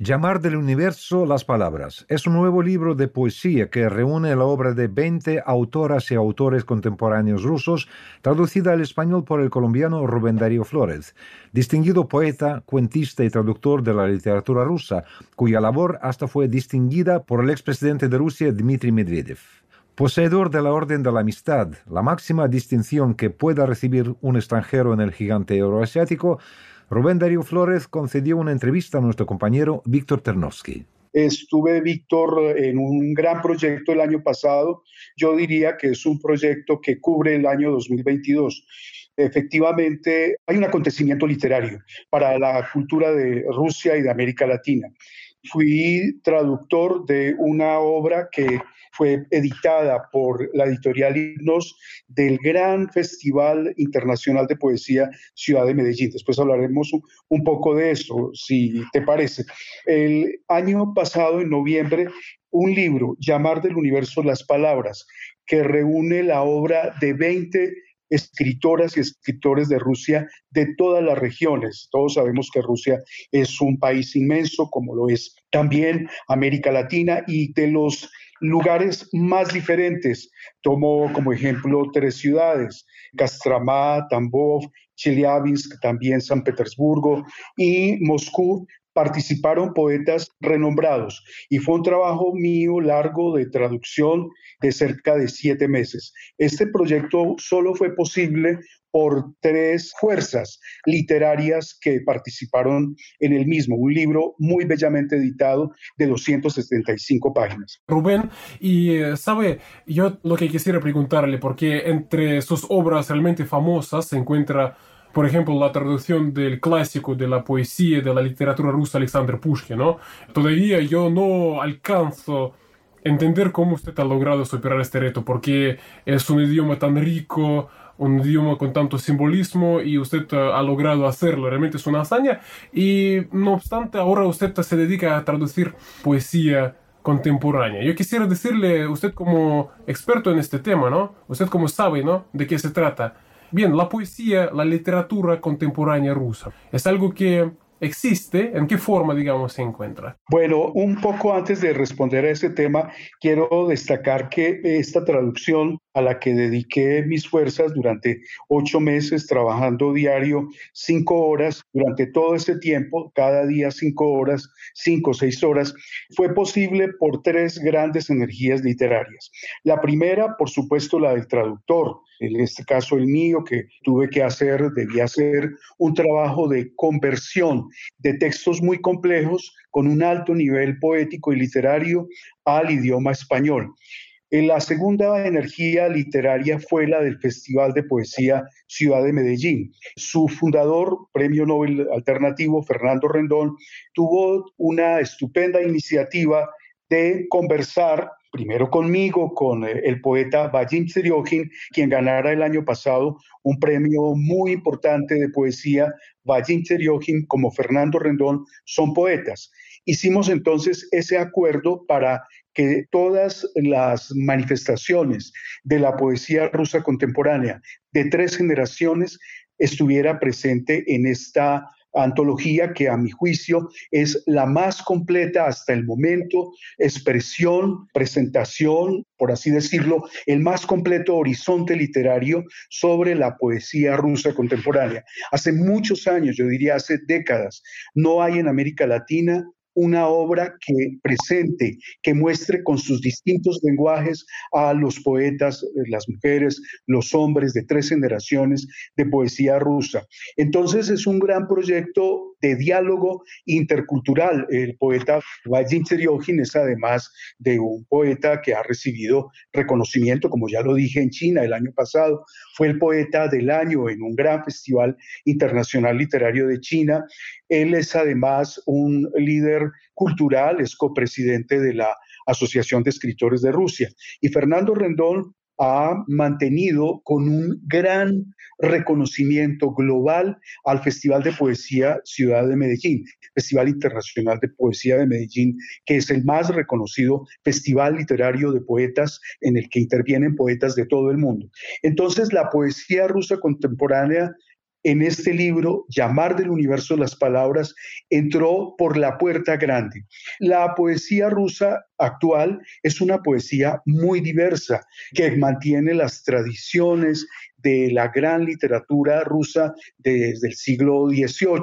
Llamar del universo las palabras es un nuevo libro de poesía que reúne la obra de 20 autoras y autores contemporáneos rusos, traducida al español por el colombiano Rubén Darío Flores, distinguido poeta, cuentista y traductor de la literatura rusa, cuya labor hasta fue distinguida por el expresidente de Rusia Dmitry Medvedev. Poseedor de la Orden de la Amistad, la máxima distinción que pueda recibir un extranjero en el gigante euroasiático, Rubén Darío Flores concedió una entrevista a nuestro compañero Víctor Ternovsky. Estuve, Víctor, en un gran proyecto el año pasado. Yo diría que es un proyecto que cubre el año 2022 efectivamente hay un acontecimiento literario para la cultura de Rusia y de América Latina. Fui traductor de una obra que fue editada por la editorial Himnos del gran Festival Internacional de Poesía Ciudad de Medellín. Después hablaremos un poco de eso, si te parece. El año pasado, en noviembre, un libro, Llamar del Universo las Palabras, que reúne la obra de 20 escritoras y escritores de Rusia de todas las regiones. Todos sabemos que Rusia es un país inmenso, como lo es también América Latina, y de los lugares más diferentes. Tomo como ejemplo tres ciudades, Kostromá, Tambov, Chelyabinsk, también San Petersburgo y Moscú, participaron poetas renombrados y fue un trabajo mío largo de traducción de cerca de siete meses. Este proyecto solo fue posible por tres fuerzas literarias que participaron en el mismo, un libro muy bellamente editado de 275 páginas. Rubén, y eh, sabe, yo lo que quisiera preguntarle, porque entre sus obras realmente famosas se encuentra por ejemplo, la traducción del clásico de la poesía de la literatura rusa Alexander Pushkin, ¿no? Todavía yo no alcanzo entender cómo usted ha logrado superar este reto, porque es un idioma tan rico, un idioma con tanto simbolismo y usted ha logrado hacerlo, realmente es una hazaña. Y no obstante, ahora usted se dedica a traducir poesía contemporánea. Yo quisiera decirle, usted como experto en este tema, ¿no? Usted como sabe, ¿no? De qué se trata. Bien, la poesía, la literatura contemporánea rusa, es algo que existe, ¿en qué forma, digamos, se encuentra? Bueno, un poco antes de responder a ese tema, quiero destacar que esta traducción a la que dediqué mis fuerzas durante ocho meses trabajando diario cinco horas, durante todo ese tiempo, cada día cinco horas, cinco o seis horas, fue posible por tres grandes energías literarias. La primera, por supuesto, la del traductor, en este caso el mío, que tuve que hacer, debía hacer un trabajo de conversión de textos muy complejos con un alto nivel poético y literario al idioma español. La segunda energía literaria fue la del Festival de Poesía Ciudad de Medellín. Su fundador, Premio Nobel Alternativo, Fernando Rendón, tuvo una estupenda iniciativa de conversar primero conmigo, con eh, el poeta Vadim Seriokin, quien ganara el año pasado un premio muy importante de poesía. Vadim Seriokin, como Fernando Rendón, son poetas. Hicimos entonces ese acuerdo para que todas las manifestaciones de la poesía rusa contemporánea de tres generaciones estuviera presente en esta antología que a mi juicio es la más completa hasta el momento, expresión, presentación, por así decirlo, el más completo horizonte literario sobre la poesía rusa contemporánea. Hace muchos años, yo diría hace décadas, no hay en América Latina una obra que presente, que muestre con sus distintos lenguajes a los poetas, las mujeres, los hombres de tres generaciones de poesía rusa. Entonces es un gran proyecto de diálogo intercultural. El poeta Vadim Seriokin es además de un poeta que ha recibido reconocimiento, como ya lo dije en China el año pasado, fue el poeta del año en un gran festival internacional literario de China. Él es además un líder cultural, es copresidente de la Asociación de Escritores de Rusia. Y Fernando Rendón ha mantenido con un gran reconocimiento global al Festival de Poesía Ciudad de Medellín, Festival Internacional de Poesía de Medellín, que es el más reconocido festival literario de poetas en el que intervienen poetas de todo el mundo. Entonces, la poesía rusa contemporánea en este libro, Llamar del Universo las Palabras, entró por la puerta grande. La poesía rusa actual es una poesía muy diversa, que mantiene las tradiciones de la gran literatura rusa desde el siglo XVIII.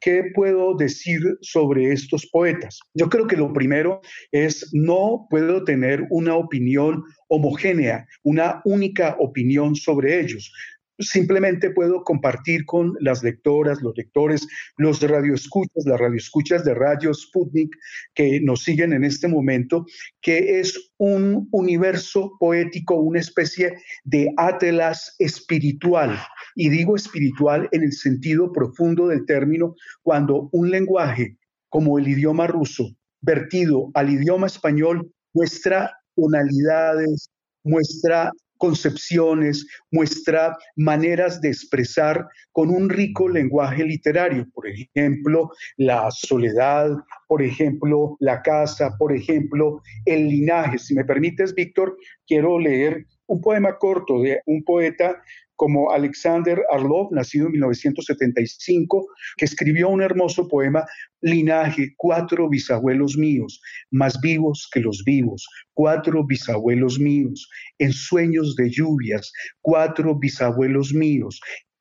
¿Qué puedo decir sobre estos poetas? Yo creo que lo primero es no puedo tener una opinión homogénea, una única opinión sobre ellos simplemente puedo compartir con las lectoras, los lectores, los radioescuchas, las radioescuchas de Radio Sputnik que nos siguen en este momento, que es un universo poético, una especie de atlas espiritual. Y digo espiritual en el sentido profundo del término, cuando un lenguaje como el idioma ruso, vertido al idioma español, muestra tonalidades, muestra concepciones, muestra maneras de expresar con un rico lenguaje literario, por ejemplo, la soledad, por ejemplo, la casa, por ejemplo, el linaje. Si me permites, Víctor, quiero leer un poema corto de un poeta como Alexander Arlov, nacido en 1975, que escribió un hermoso poema, Linaje, cuatro bisabuelos míos, más vivos que los vivos, cuatro bisabuelos míos, en sueños de lluvias, cuatro bisabuelos míos,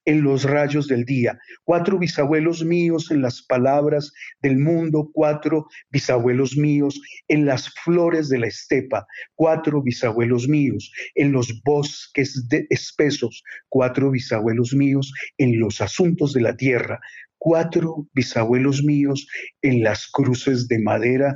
en los rayos del día, cuatro bisabuelos míos en las palabras del mundo, cuatro bisabuelos míos en las flores de la estepa, cuatro bisabuelos míos en los bosques espesos, cuatro bisabuelos míos en los asuntos de la tierra, cuatro bisabuelos míos en las cruces de madera,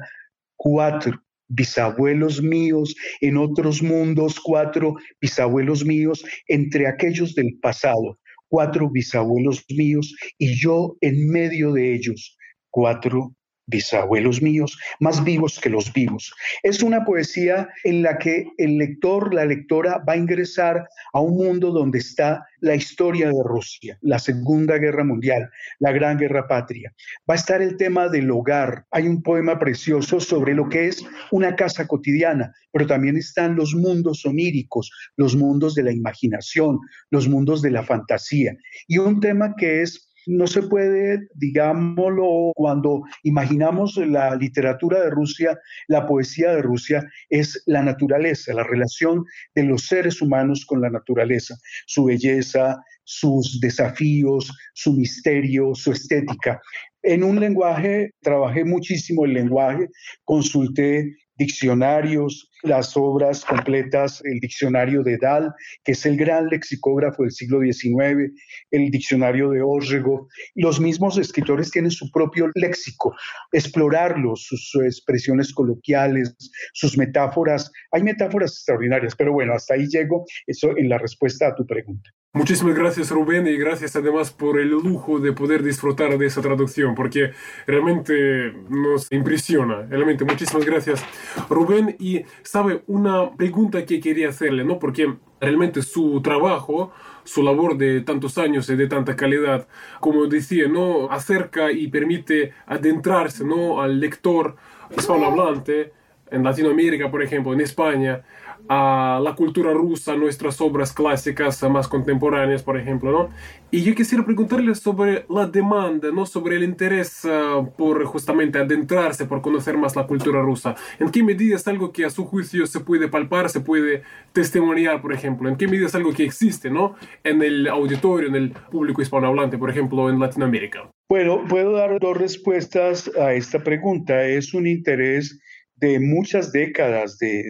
cuatro bisabuelos míos en otros mundos, cuatro bisabuelos míos entre aquellos del pasado, cuatro bisabuelos míos y yo en medio de ellos, cuatro bisabuelos míos, más vivos que los vivos. Es una poesía en la que el lector, la lectora va a ingresar a un mundo donde está la historia de Rusia, la Segunda Guerra Mundial, la Gran Guerra Patria. Va a estar el tema del hogar. Hay un poema precioso sobre lo que es una casa cotidiana, pero también están los mundos oníricos, los mundos de la imaginación, los mundos de la fantasía. Y un tema que es no se puede, digámoslo, cuando imaginamos la literatura de Rusia, la poesía de Rusia es la naturaleza, la relación de los seres humanos con la naturaleza, su belleza, sus desafíos, su misterio, su estética. En un lenguaje, trabajé muchísimo el lenguaje, consulté diccionarios, las obras completas, el diccionario de Dal, que es el gran lexicógrafo del siglo XIX, el diccionario de Orrego. Los mismos escritores tienen su propio léxico, explorarlos, sus expresiones coloquiales, sus metáforas. Hay metáforas extraordinarias, pero bueno, hasta ahí llego, eso en la respuesta a tu pregunta. Muchísimas gracias Rubén y gracias además por el lujo de poder disfrutar de esa traducción porque realmente nos impresiona. Realmente muchísimas gracias Rubén y sabe una pregunta que quería hacerle, ¿no? Porque realmente su trabajo, su labor de tantos años y de tanta calidad, como decía, ¿no? Acerca y permite adentrarse, ¿no? Al lector hispanohablante en Latinoamérica, por ejemplo, en España, a la cultura rusa, nuestras obras clásicas más contemporáneas, por ejemplo, ¿no? Y yo quisiera preguntarle sobre la demanda, ¿no? Sobre el interés uh, por justamente adentrarse, por conocer más la cultura rusa. ¿En qué medida es algo que a su juicio se puede palpar, se puede testimoniar, por ejemplo? ¿En qué medida es algo que existe, ¿no? En el auditorio, en el público hispanohablante, por ejemplo, en Latinoamérica. Bueno, puedo dar dos respuestas a esta pregunta. Es un interés de muchas décadas, de,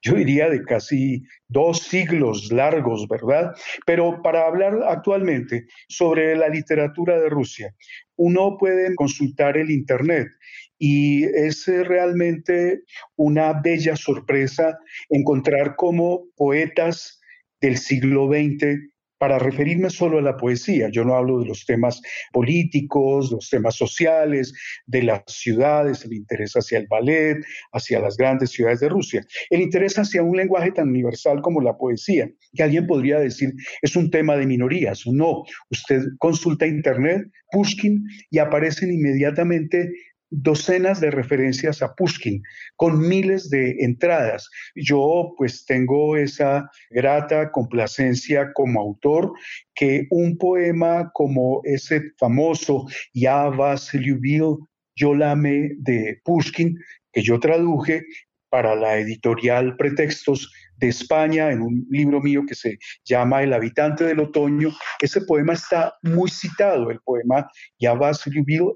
yo diría de casi dos siglos largos, ¿verdad? Pero para hablar actualmente sobre la literatura de Rusia, uno puede consultar el Internet y es realmente una bella sorpresa encontrar cómo poetas del siglo XX para referirme solo a la poesía. Yo no hablo de los temas políticos, los temas sociales, de las ciudades, el interés hacia el ballet, hacia las grandes ciudades de Rusia. El interés hacia un lenguaje tan universal como la poesía, que alguien podría decir es un tema de minorías. No, usted consulta Internet, Pushkin, y aparecen inmediatamente docenas de referencias a Pushkin con miles de entradas. Yo pues tengo esa grata complacencia como autor que un poema como ese famoso Ya vas Lyubil, yo lame de Pushkin, que yo traduje para la editorial Pretextos, de España, en un libro mío que se llama El habitante del otoño. Ese poema está muy citado, el poema Ya vas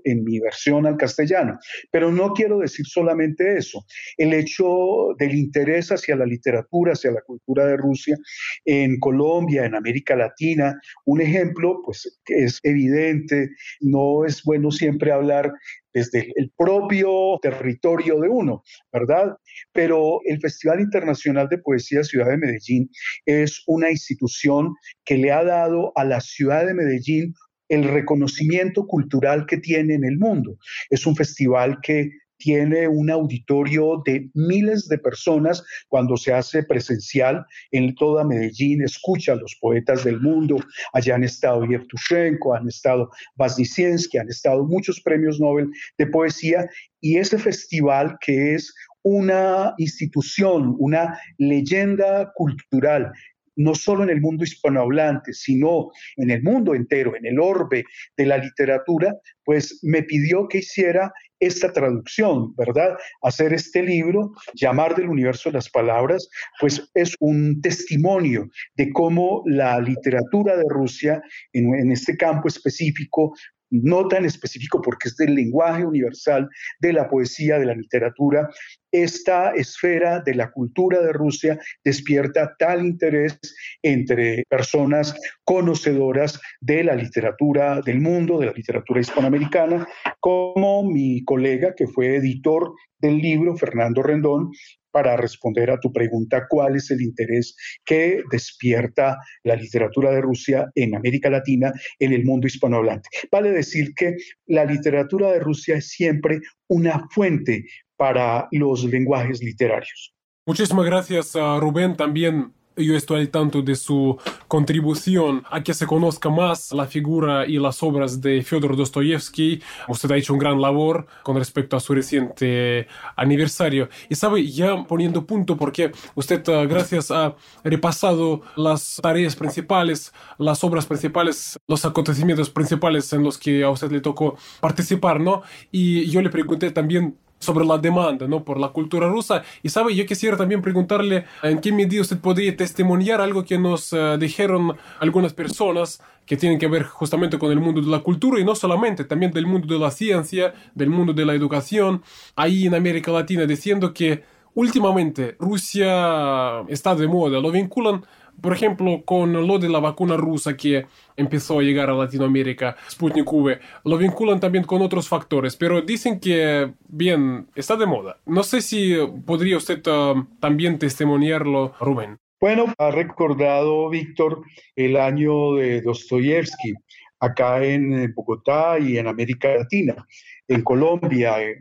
en mi versión al castellano. Pero no quiero decir solamente eso. El hecho del interés hacia la literatura, hacia la cultura de Rusia en Colombia, en América Latina, un ejemplo, pues es evidente, no es bueno siempre hablar desde el propio territorio de uno, ¿verdad? Pero el Festival Internacional de Poesía Ciudad de Medellín es una institución que le ha dado a la ciudad de Medellín el reconocimiento cultural que tiene en el mundo. Es un festival que tiene un auditorio de miles de personas cuando se hace presencial en toda Medellín, escucha a los poetas del mundo. Allá han estado Yevtushenko, han estado Vaznisensky, han estado muchos premios Nobel de poesía y ese festival que es una institución, una leyenda cultural no solo en el mundo hispanohablante, sino en el mundo entero, en el orbe de la literatura, pues me pidió que hiciera esta traducción, ¿verdad? Hacer este libro, llamar del universo las palabras, pues es un testimonio de cómo la literatura de Rusia, en, en este campo específico, no tan específico porque es del lenguaje universal, de la poesía, de la literatura, esta esfera de la cultura de Rusia despierta tal interés entre personas conocedoras de la literatura del mundo, de la literatura hispanoamericana, como mi colega que fue editor del libro, Fernando Rendón, para responder a tu pregunta, ¿cuál es el interés que despierta la literatura de Rusia en América Latina, en el mundo hispanohablante? Vale decir que la literatura de Rusia es siempre una fuente para los lenguajes literarios. Muchísimas gracias, Rubén. También yo estoy al tanto de su contribución a que se conozca más la figura y las obras de Fyodor Dostoyevsky. Usted ha hecho un gran labor con respecto a su reciente aniversario. Y sabe, ya poniendo punto, porque usted, ah, gracias, ha repasado las tareas principales, las obras principales, los acontecimientos principales en los que a usted le tocó participar, ¿no? Y yo le pregunté también sobre la demanda ¿no? por la cultura rusa. Y sabe, yo quisiera también preguntarle en qué medida usted podría testimoniar algo que nos eh, dijeron algunas personas que tienen que ver justamente con el mundo de la cultura y no solamente, también del mundo de la ciencia, del mundo de la educación, ahí en América Latina, diciendo que últimamente Rusia está de moda, lo vinculan por ejemplo, con lo de la vacuna rusa que empezó a llegar a Latinoamérica, Sputnik V, lo vinculan también con otros factores, pero dicen que, bien, está de moda. No sé si podría usted uh, también testimoniarlo, Rubén. Bueno, ha recordado Víctor el año de Dostoyevsky acá en Bogotá y en América Latina. En Colombia eh,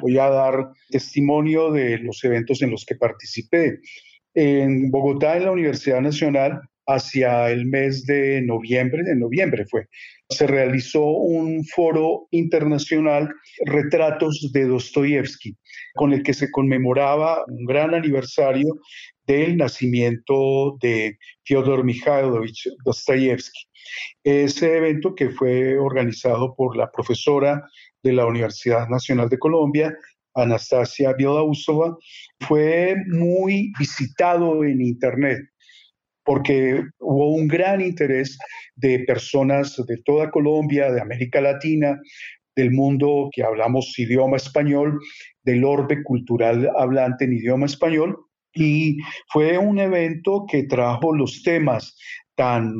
voy a dar testimonio de los eventos en los que participé en Bogotá, en la Universidad Nacional, hacia el mes de noviembre, de noviembre fue, se realizó un foro internacional, Retratos de Dostoyevsky, con el que se conmemoraba un gran aniversario del nacimiento de Fyodor Mikhailovich Dostoyevsky. Ese evento que fue organizado por la profesora de la Universidad Nacional de Colombia, Anastasia Bielausova, fue muy visitado en Internet porque hubo un gran interés de personas de toda Colombia, de América Latina, del mundo que hablamos idioma español, del orbe cultural hablante en idioma español. Y fue un evento que trajo los temas tan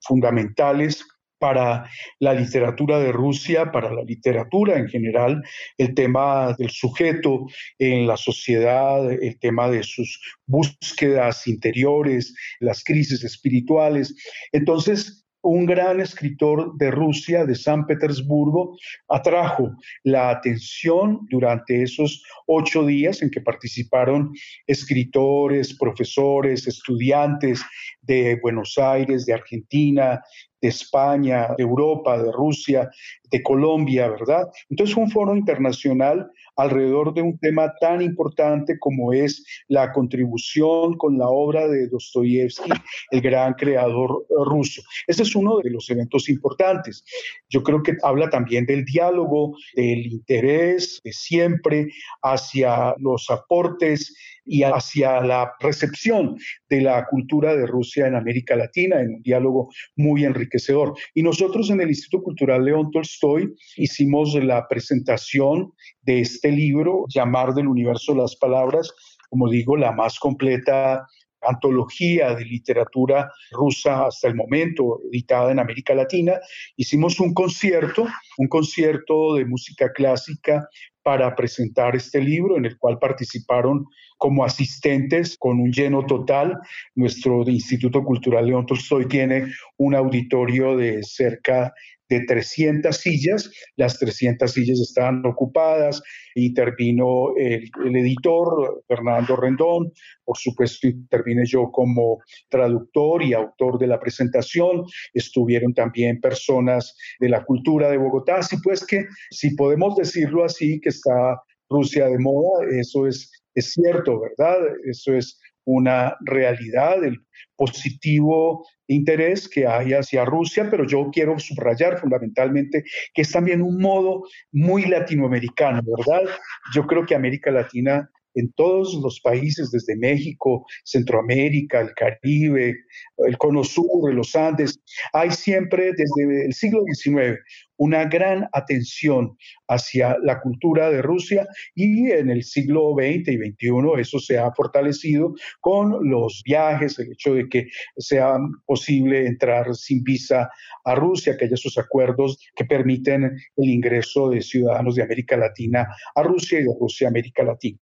fundamentales para la literatura de Rusia, para la literatura en general, el tema del sujeto en la sociedad, el tema de sus búsquedas interiores, las crisis espirituales. Entonces, un gran escritor de Rusia, de San Petersburgo, atrajo la atención durante esos ocho días en que participaron escritores, profesores, estudiantes de Buenos Aires, de Argentina, de España, de Europa, de Rusia, de Colombia, ¿verdad? Entonces un foro internacional alrededor de un tema tan importante como es la contribución con la obra de Dostoyevsky, el gran creador ruso. Ese es uno de los eventos importantes. Yo creo que habla también del diálogo, del interés de siempre hacia los aportes y hacia la recepción de la cultura de Rusia en América Latina, en un diálogo muy enriquecedor. Y nosotros en el Instituto Cultural León Tolstoy hicimos la presentación de este libro, Llamar del Universo las Palabras, como digo, la más completa antología de literatura rusa hasta el momento, editada en América Latina. Hicimos un concierto, un concierto de música clásica para presentar este libro en el cual participaron como asistentes con un lleno total. Nuestro Instituto Cultural León Tolstoy tiene un auditorio de cerca de 300 sillas, las 300 sillas estaban ocupadas, intervino el, el, editor Fernando Rendón, por supuesto intervine yo como traductor y autor de la presentación, estuvieron también personas de la cultura de Bogotá, así pues que si podemos decirlo así, que está Rusia de moda, eso es, es cierto, ¿verdad? Eso es una realidad, el positivo interés que hay hacia Rusia, pero yo quiero subrayar fundamentalmente que es también un modo muy latinoamericano, ¿verdad? Yo creo que América Latina en todos los países, desde México, Centroamérica, el Caribe, el Cono Sur, los Andes, hay siempre desde el siglo XIX una gran atención hacia la cultura de Rusia y en el siglo XX y XXI eso se ha fortalecido con los viajes, el hecho de que sea posible entrar sin visa a Rusia, que haya esos acuerdos que permiten el ingreso de ciudadanos de América Latina a Rusia y de Rusia a América Latina.